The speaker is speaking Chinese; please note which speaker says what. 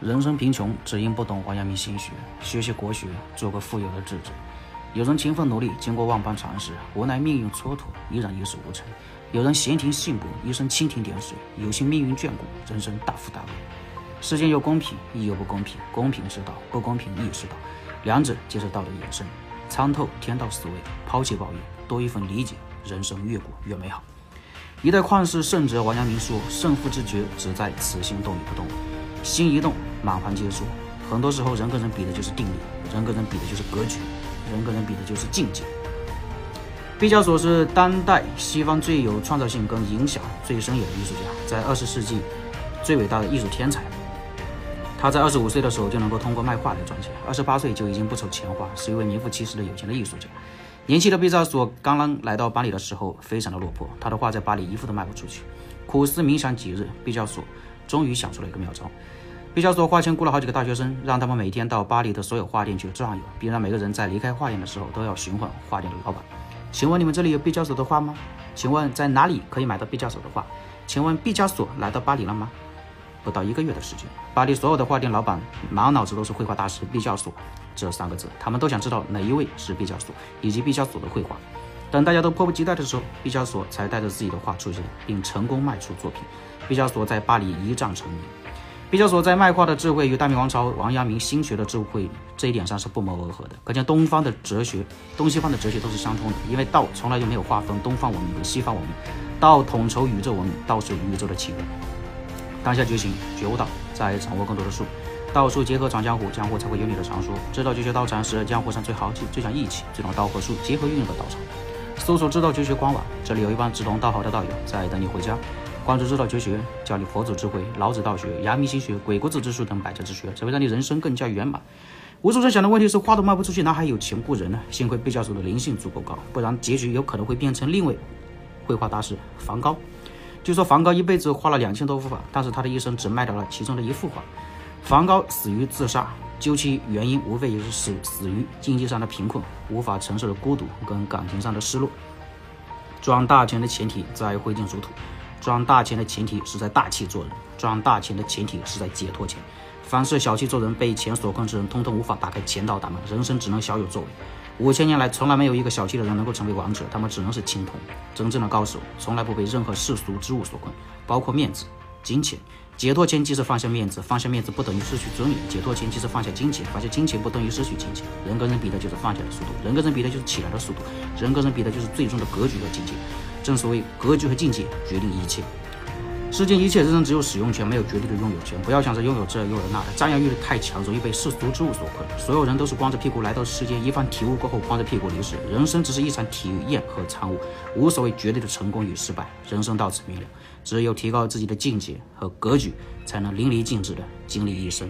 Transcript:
Speaker 1: 人生贫穷，只因不懂王阳明心学。学习国学，做个富有的智者。有人勤奋努力，经过万般尝试，无奈命运蹉跎，依然一事无成；有人闲庭信步，一生蜻蜓点水，有幸命运眷顾，人生大富大贵。世间有公平，亦有不公平。公平是道，不公平亦是道，两者皆是道的衍生。参透天道思维，抛弃抱怨，多一份理解，人生越过越美好。一代旷世圣哲王阳明说：“胜负之决，只在此心动与不动。”心一动，满盘皆输。很多时候，人跟人比的就是定力，人跟人比的就是格局，人跟人比的就是境界。毕加索是当代西方最有创造性跟影响最深远的艺术家，在二十世纪最伟大的艺术天才。他在二十五岁的时候就能够通过卖画来赚钱，二十八岁就已经不愁钱花，是一位名副其实的有钱的艺术家。年轻的毕加索刚刚来到巴黎的时候，非常的落魄，他的画在巴黎一幅都卖不出去。苦思冥想几日，毕加索终于想出了一个妙招。毕加索花钱雇了好几个大学生，让他们每天到巴黎的所有画店去转悠，并让每个人在离开画店的时候都要询问画店的老板：“请问你们这里有毕加索的画吗？请问在哪里可以买到毕加索的画？请问毕加索来到巴黎了吗？”不到一个月的时间，巴黎所有的画店老板满脑子都是绘画大师毕加索这三个字，他们都想知道哪一位是毕加索以及毕加索的绘画。等大家都迫不及待的时候，毕加索才带着自己的画出现，并成功卖出作品。毕加索在巴黎一战成名。毕加索在卖画的智慧与大明王朝王阳明心学的智慧这一点上是不谋而合的。可见东方的哲学，东西方的哲学都是相通的，因为道从来就没有划分东方文明和西方文明，道统筹宇宙文明，道是宇宙的起源。当下觉醒，觉悟道，再掌握更多的术，道术结合闯江湖，江湖才会有你的传说。知道绝学道场是江湖上最豪气、最讲义气、这种道和术结合运用的道场。搜索知道绝学官网，这里有一帮志同道合的道友在等你回家。关注知道绝学，教你佛祖智慧、老子道学、阳明心学、鬼谷子之术等百家之学，只会让你人生更加圆满。无数人想的问题是，画都卖不出去，哪还有钱雇人呢？幸亏毕加索的灵性足够高，不然结局有可能会变成另外绘画大师梵高。据说梵高一辈子画了两千多幅画，但是他的一生只卖掉了其中的一幅画。梵高死于自杀，究其原因，无非也是死死于经济上的贫困，无法承受的孤独跟感情上的失落。赚大钱的前提在挥金如土。赚大钱的前提是在大气做人，赚大钱的前提是在解脱钱。凡是小气做人、被钱所困之人，通通无法打开钱道大门，人生只能小有作为。五千年来，从来没有一个小气的人能够成为王者，他们只能是青铜。真正的高手从来不被任何世俗之物所困，包括面子、金钱。解脱前即是放下面子，放下面子不等于失去尊严；解脱前即是放下金钱，放下金钱不等于失去金钱。人跟人比的就是放下的速度，人跟人比的就是起来的速度，人跟人比的就是最终的格局和境界。正所谓格局和境界决定一切，世间一切人生只有使用权，没有绝对的拥有权。不要想着拥有这拥有那的，占有欲太强，容易被世俗之物所困。所有人都是光着屁股来到世间，一番体悟过后，光着屁股离世。人生只是一场体验和参悟，无所谓绝对的成功与失败。人生到此明了，只有提高自己的境界和格局，才能淋漓尽致的经历一生。